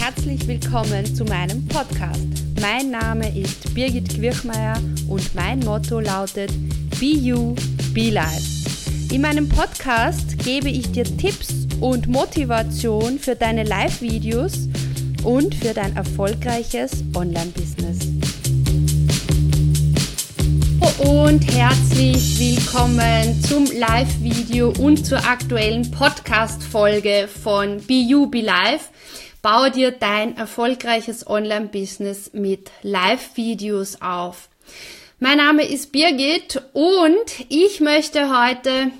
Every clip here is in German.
herzlich willkommen zu meinem Podcast. Mein Name ist Birgit Quirchmeier und mein Motto lautet Be You, Be Life. In meinem Podcast gebe ich dir Tipps und Motivation für deine Live-Videos und für dein erfolgreiches Online-Business. Und herzlich willkommen zum Live-Video und zur aktuellen Podcast-Folge von Be You, Be Life. Baue dir dein erfolgreiches Online-Business mit Live-Videos auf. Mein Name ist Birgit und ich möchte heute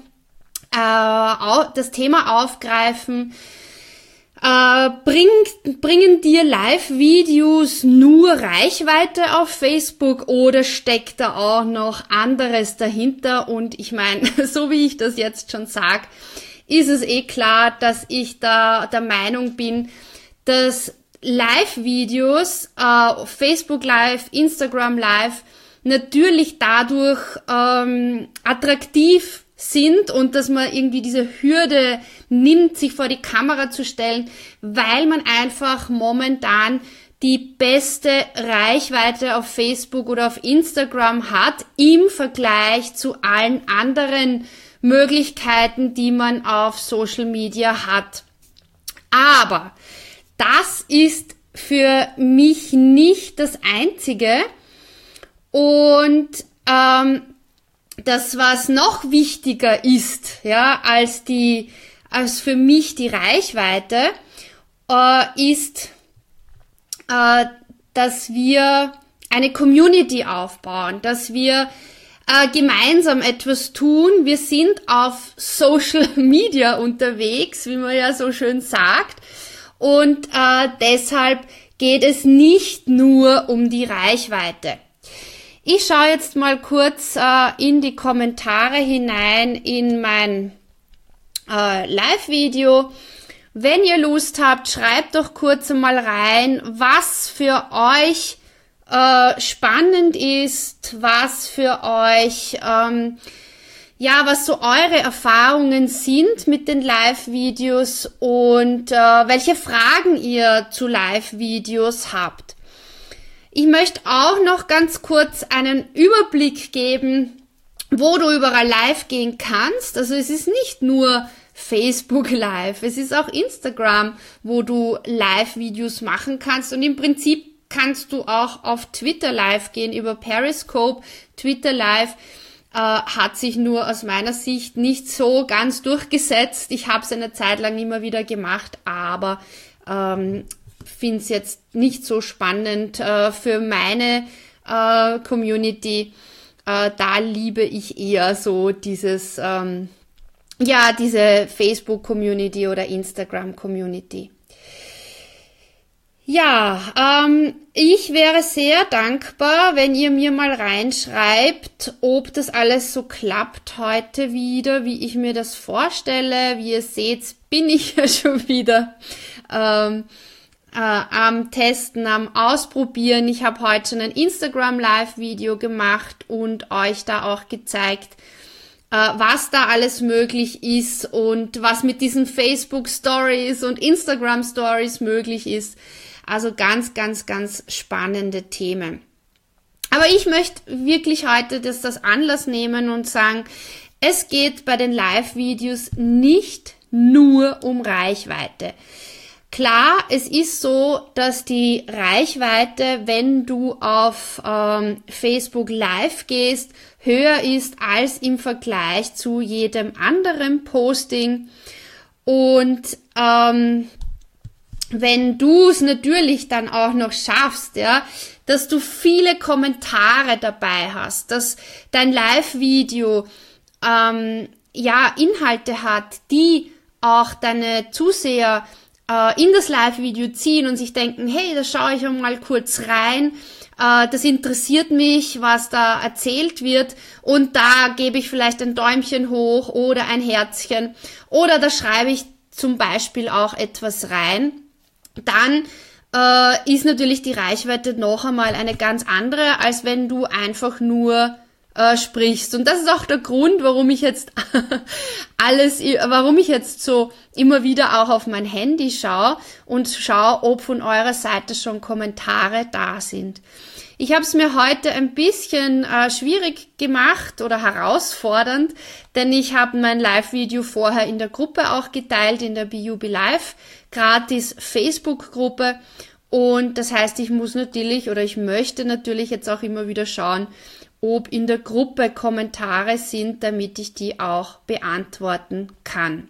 äh, das Thema aufgreifen, äh, bringt, bringen dir Live-Videos nur Reichweite auf Facebook oder steckt da auch noch anderes dahinter? Und ich meine, so wie ich das jetzt schon sag, ist es eh klar, dass ich da der Meinung bin, dass Live-Videos, äh, Facebook Live, Instagram Live, natürlich dadurch ähm, attraktiv sind und dass man irgendwie diese Hürde nimmt, sich vor die Kamera zu stellen, weil man einfach momentan die beste Reichweite auf Facebook oder auf Instagram hat im Vergleich zu allen anderen Möglichkeiten, die man auf Social Media hat. Aber das ist für mich nicht das Einzige. Und ähm, das, was noch wichtiger ist, ja, als die, als für mich die Reichweite, äh, ist, äh, dass wir eine Community aufbauen, dass wir äh, gemeinsam etwas tun. Wir sind auf Social Media unterwegs, wie man ja so schön sagt. Und äh, deshalb geht es nicht nur um die Reichweite. Ich schaue jetzt mal kurz äh, in die Kommentare hinein in mein äh, Live-Video. Wenn ihr Lust habt, schreibt doch kurz mal rein, was für euch äh, spannend ist, was für euch ähm, ja, was so eure Erfahrungen sind mit den Live-Videos und äh, welche Fragen ihr zu Live-Videos habt. Ich möchte auch noch ganz kurz einen Überblick geben, wo du überall live gehen kannst. Also es ist nicht nur Facebook Live, es ist auch Instagram, wo du Live-Videos machen kannst und im Prinzip kannst du auch auf Twitter Live gehen über Periscope, Twitter Live äh, hat sich nur aus meiner Sicht nicht so ganz durchgesetzt. Ich habe es eine Zeit lang immer wieder gemacht, aber ähm, finde es jetzt nicht so spannend äh, für meine äh, Community. Äh, da liebe ich eher so dieses, ähm, ja, diese Facebook-Community oder Instagram-Community. Ja, ähm, ich wäre sehr dankbar, wenn ihr mir mal reinschreibt, ob das alles so klappt heute wieder, wie ich mir das vorstelle. Wie ihr seht, bin ich ja schon wieder ähm, äh, am Testen, am Ausprobieren. Ich habe heute schon ein Instagram Live-Video gemacht und euch da auch gezeigt, äh, was da alles möglich ist und was mit diesen Facebook Stories und Instagram Stories möglich ist. Also ganz, ganz, ganz spannende Themen. Aber ich möchte wirklich heute das, das Anlass nehmen und sagen, es geht bei den Live-Videos nicht nur um Reichweite. Klar, es ist so, dass die Reichweite, wenn du auf ähm, Facebook Live gehst, höher ist als im Vergleich zu jedem anderen Posting. Und ähm, wenn du es natürlich dann auch noch schaffst, ja, dass du viele Kommentare dabei hast, dass dein Live-Video ähm, ja Inhalte hat, die auch deine Zuseher äh, in das Live-Video ziehen und sich denken, hey, da schaue ich mal kurz rein, äh, das interessiert mich, was da erzählt wird und da gebe ich vielleicht ein Däumchen hoch oder ein Herzchen oder da schreibe ich zum Beispiel auch etwas rein dann äh, ist natürlich die Reichweite noch einmal eine ganz andere, als wenn du einfach nur äh, sprichst. Und das ist auch der Grund, warum ich jetzt alles, warum ich jetzt so immer wieder auch auf mein Handy schaue und schaue, ob von eurer Seite schon Kommentare da sind. Ich habe es mir heute ein bisschen äh, schwierig gemacht oder herausfordernd, denn ich habe mein Live-Video vorher in der Gruppe auch geteilt, in der BUB Live, gratis Facebook-Gruppe. Und das heißt, ich muss natürlich oder ich möchte natürlich jetzt auch immer wieder schauen, ob in der Gruppe Kommentare sind, damit ich die auch beantworten kann.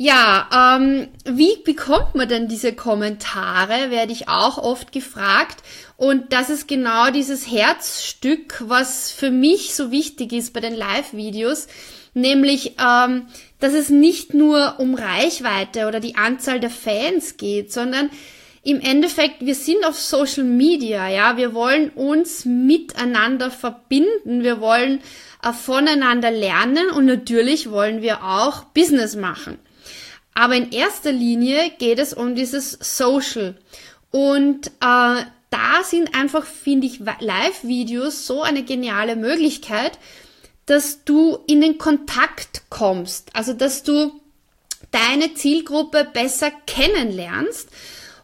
Ja, ähm, wie bekommt man denn diese Kommentare, werde ich auch oft gefragt. Und das ist genau dieses Herzstück, was für mich so wichtig ist bei den Live-Videos, nämlich, ähm, dass es nicht nur um Reichweite oder die Anzahl der Fans geht, sondern im Endeffekt, wir sind auf Social Media, ja, wir wollen uns miteinander verbinden, wir wollen äh, voneinander lernen und natürlich wollen wir auch Business machen. Aber in erster Linie geht es um dieses Social. Und äh, da sind einfach, finde ich, Live-Videos so eine geniale Möglichkeit, dass du in den Kontakt kommst. Also, dass du deine Zielgruppe besser kennenlernst.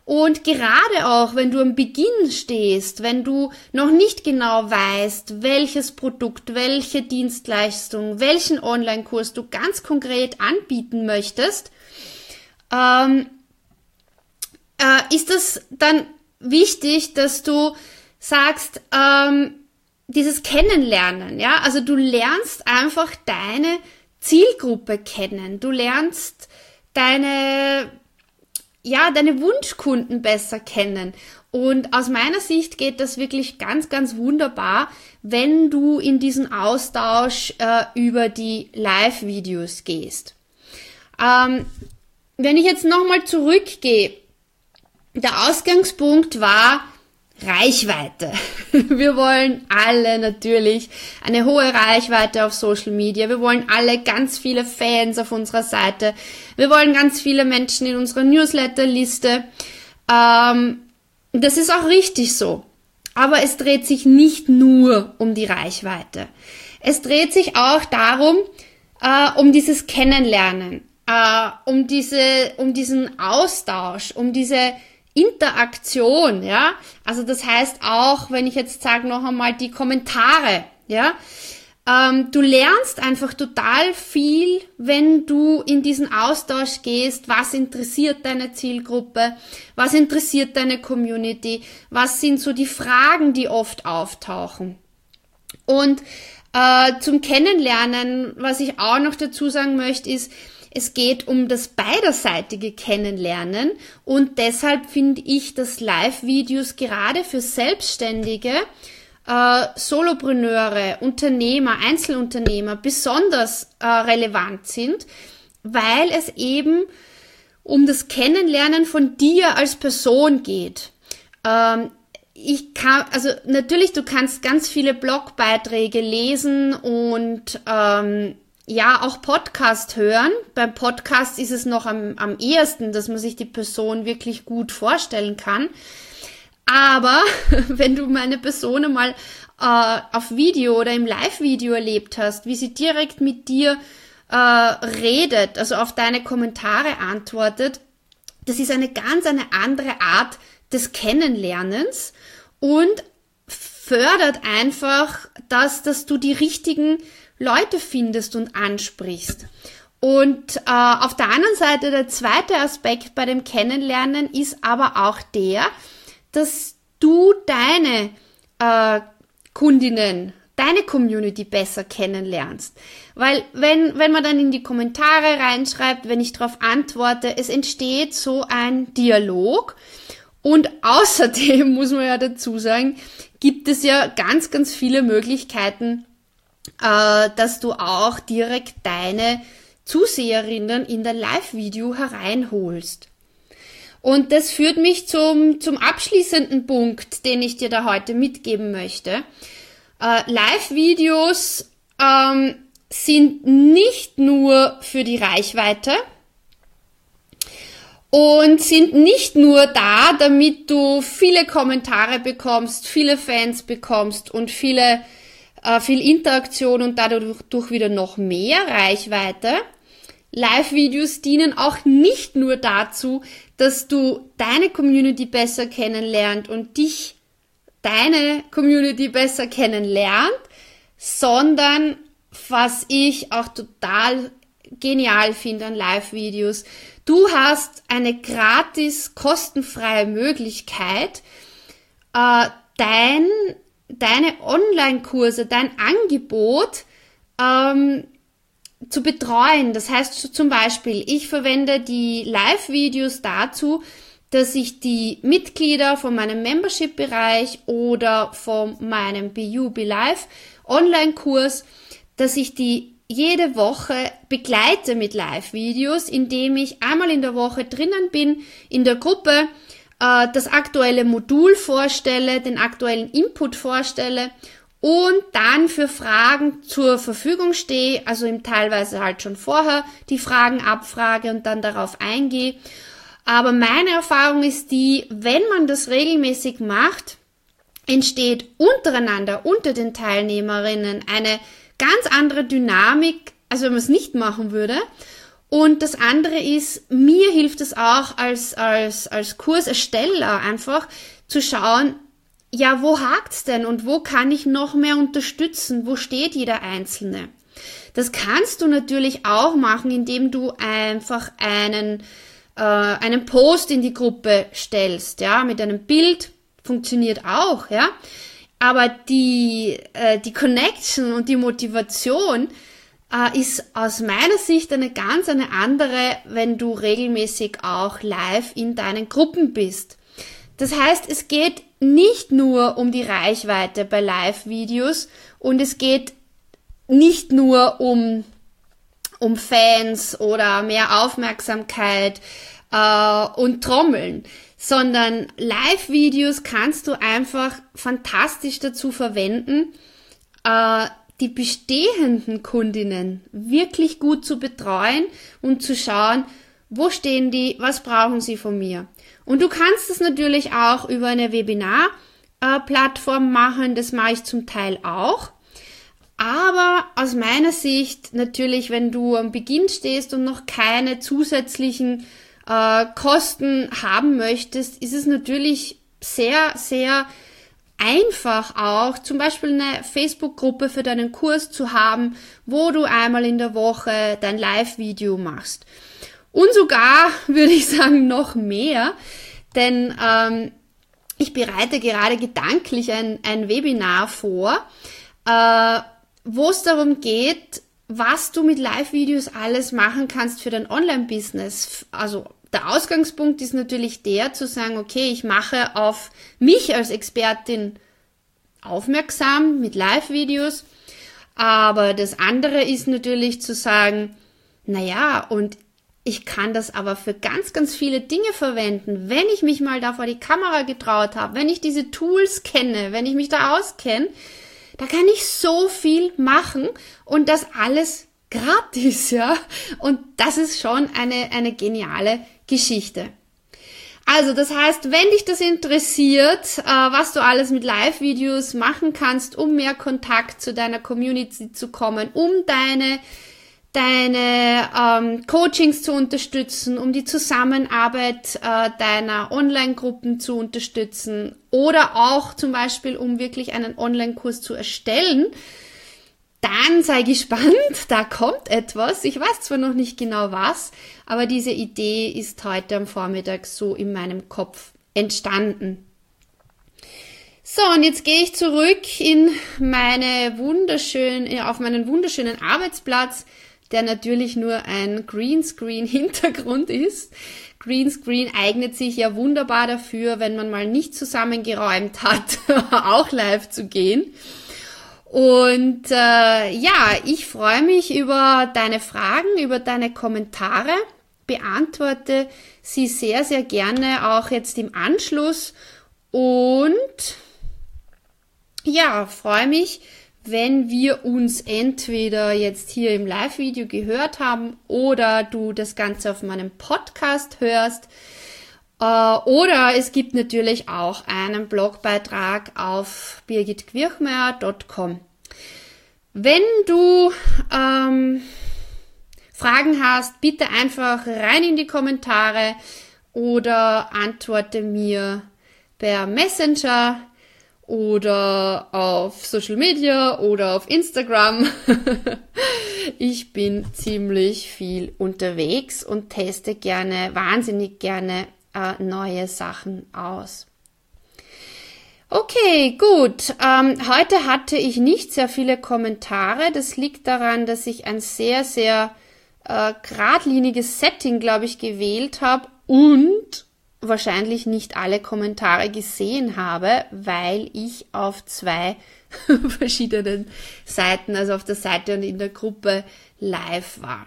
Und gerade auch, wenn du am Beginn stehst, wenn du noch nicht genau weißt, welches Produkt, welche Dienstleistung, welchen Online-Kurs du ganz konkret anbieten möchtest, ähm, äh, ist es dann wichtig, dass du sagst, ähm, dieses Kennenlernen, ja, also du lernst einfach deine Zielgruppe kennen, du lernst deine, ja, deine Wunschkunden besser kennen. Und aus meiner Sicht geht das wirklich ganz, ganz wunderbar, wenn du in diesen Austausch äh, über die Live-Videos gehst. Ähm, wenn ich jetzt nochmal zurückgehe, der Ausgangspunkt war Reichweite. Wir wollen alle natürlich eine hohe Reichweite auf Social Media. Wir wollen alle ganz viele Fans auf unserer Seite. Wir wollen ganz viele Menschen in unserer Newsletterliste. Ähm, das ist auch richtig so. Aber es dreht sich nicht nur um die Reichweite. Es dreht sich auch darum, äh, um dieses Kennenlernen äh, um diese, um diesen Austausch, um diese Interaktion, ja. Also das heißt auch, wenn ich jetzt sage noch einmal die Kommentare, ja. Ähm, du lernst einfach total viel, wenn du in diesen Austausch gehst. Was interessiert deine Zielgruppe? Was interessiert deine Community? Was sind so die Fragen, die oft auftauchen? Und äh, zum Kennenlernen, was ich auch noch dazu sagen möchte, ist, es geht um das beiderseitige Kennenlernen und deshalb finde ich, dass Live-Videos gerade für Selbstständige, äh, Solopreneure, Unternehmer, Einzelunternehmer besonders äh, relevant sind, weil es eben um das Kennenlernen von dir als Person geht. Ähm, ich kann, also natürlich, du kannst ganz viele Blogbeiträge lesen und ähm, ja, auch Podcast hören. Beim Podcast ist es noch am, am ehesten, dass man sich die Person wirklich gut vorstellen kann. Aber wenn du meine Person mal äh, auf Video oder im Live-Video erlebt hast, wie sie direkt mit dir äh, redet, also auf deine Kommentare antwortet, das ist eine ganz eine andere Art des Kennenlernens und fördert einfach das, dass du die richtigen Leute findest und ansprichst. Und äh, auf der anderen Seite, der zweite Aspekt bei dem Kennenlernen ist aber auch der, dass du deine äh, Kundinnen, deine Community besser kennenlernst. Weil wenn, wenn man dann in die Kommentare reinschreibt, wenn ich darauf antworte, es entsteht so ein Dialog. Und außerdem muss man ja dazu sagen, gibt es ja ganz, ganz viele Möglichkeiten, äh, dass du auch direkt deine Zuseherinnen in dein Live-Video hereinholst. Und das führt mich zum, zum abschließenden Punkt, den ich dir da heute mitgeben möchte. Äh, Live-Videos ähm, sind nicht nur für die Reichweite und sind nicht nur da, damit du viele Kommentare bekommst, viele Fans bekommst und viele äh, viel Interaktion und dadurch wieder noch mehr Reichweite. Live-Videos dienen auch nicht nur dazu, dass du deine Community besser kennenlernt und dich, deine Community besser kennenlernt, sondern was ich auch total genial finde an Live-Videos, du hast eine gratis, kostenfreie Möglichkeit, äh, dein, deine Online-Kurse, dein Angebot ähm, zu betreuen. Das heißt zum Beispiel, ich verwende die Live-Videos dazu, dass ich die Mitglieder von meinem Membership-Bereich oder von meinem BUB Live Online-Kurs, dass ich die jede Woche begleite mit Live-Videos, indem ich einmal in der Woche drinnen bin, in der Gruppe, äh, das aktuelle Modul vorstelle, den aktuellen Input vorstelle und dann für Fragen zur Verfügung stehe, also im teilweise halt schon vorher die Fragen abfrage und dann darauf eingehe. Aber meine Erfahrung ist die, wenn man das regelmäßig macht, entsteht untereinander, unter den Teilnehmerinnen eine ganz andere Dynamik, als wenn man es nicht machen würde. Und das andere ist, mir hilft es auch als, als, als Kursersteller einfach zu schauen, ja, wo hakt's denn und wo kann ich noch mehr unterstützen? Wo steht jeder Einzelne? Das kannst du natürlich auch machen, indem du einfach einen, äh, einen Post in die Gruppe stellst, ja, mit einem Bild, funktioniert auch, ja. Aber die, äh, die Connection und die Motivation äh, ist aus meiner Sicht eine ganz eine andere, wenn du regelmäßig auch live in deinen Gruppen bist. Das heißt, es geht nicht nur um die Reichweite bei Live-Videos und es geht nicht nur um, um Fans oder mehr Aufmerksamkeit äh, und Trommeln, sondern Live-Videos kannst du einfach fantastisch dazu verwenden, äh, die bestehenden Kundinnen wirklich gut zu betreuen und zu schauen, wo stehen die, was brauchen sie von mir. Und du kannst es natürlich auch über eine Webinar-Plattform machen, das mache ich zum Teil auch. Aber aus meiner Sicht natürlich, wenn du am Beginn stehst und noch keine zusätzlichen äh, Kosten haben möchtest, ist es natürlich sehr, sehr einfach auch zum Beispiel eine Facebook-Gruppe für deinen Kurs zu haben, wo du einmal in der Woche dein Live-Video machst. Und sogar, würde ich sagen, noch mehr, denn ähm, ich bereite gerade gedanklich ein, ein Webinar vor, äh, wo es darum geht, was du mit Live-Videos alles machen kannst für dein Online-Business. Also der Ausgangspunkt ist natürlich der zu sagen, okay, ich mache auf mich als Expertin aufmerksam mit Live-Videos. Aber das andere ist natürlich zu sagen, naja, und ich kann das aber für ganz, ganz viele Dinge verwenden. Wenn ich mich mal da vor die Kamera getraut habe, wenn ich diese Tools kenne, wenn ich mich da auskenne, da kann ich so viel machen und das alles gratis, ja. Und das ist schon eine, eine geniale Geschichte. Also, das heißt, wenn dich das interessiert, äh, was du alles mit Live-Videos machen kannst, um mehr Kontakt zu deiner Community zu kommen, um deine deine ähm, Coachings zu unterstützen, um die Zusammenarbeit äh, deiner Online-Gruppen zu unterstützen oder auch zum Beispiel, um wirklich einen Online-Kurs zu erstellen, dann sei gespannt, da kommt etwas. Ich weiß zwar noch nicht genau was, aber diese Idee ist heute am Vormittag so in meinem Kopf entstanden. So, und jetzt gehe ich zurück in meine wunderschönen, auf meinen wunderschönen Arbeitsplatz der natürlich nur ein Greenscreen-Hintergrund ist. Greenscreen eignet sich ja wunderbar dafür, wenn man mal nicht zusammengeräumt hat, auch live zu gehen. Und äh, ja, ich freue mich über deine Fragen, über deine Kommentare, beantworte sie sehr, sehr gerne auch jetzt im Anschluss und ja, freue mich, wenn wir uns entweder jetzt hier im Live-Video gehört haben oder du das Ganze auf meinem Podcast hörst. Äh, oder es gibt natürlich auch einen Blogbeitrag auf birgitquirchmeier.com. Wenn du ähm, Fragen hast, bitte einfach rein in die Kommentare oder antworte mir per Messenger oder auf Social Media oder auf Instagram. ich bin ziemlich viel unterwegs und teste gerne, wahnsinnig gerne äh, neue Sachen aus. Okay, gut. Ähm, heute hatte ich nicht sehr viele Kommentare. Das liegt daran, dass ich ein sehr, sehr äh, geradliniges Setting, glaube ich, gewählt habe und wahrscheinlich nicht alle Kommentare gesehen habe, weil ich auf zwei verschiedenen Seiten, also auf der Seite und in der Gruppe live war.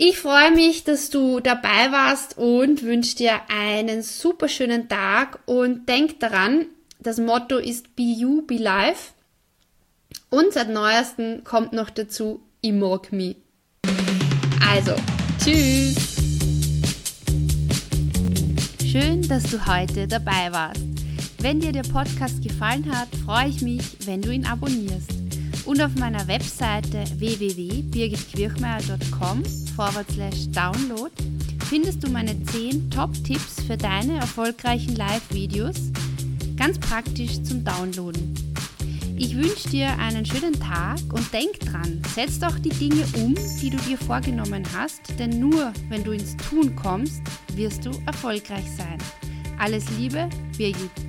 Ich freue mich, dass du dabei warst und wünsche dir einen super schönen Tag und denk daran, das Motto ist Be You, Be Life. Und seit neuestem kommt noch dazu I Mag Me. Also, tschüss! Schön, dass du heute dabei warst. Wenn dir der Podcast gefallen hat, freue ich mich, wenn du ihn abonnierst. Und auf meiner Webseite www.birgitquirchmeier.com download findest du meine 10 Top-Tipps für deine erfolgreichen Live-Videos, ganz praktisch zum Downloaden. Ich wünsche dir einen schönen Tag und denk dran, setz doch die Dinge um, die du dir vorgenommen hast, denn nur wenn du ins Tun kommst, wirst du erfolgreich sein. Alles Liebe, Birgit.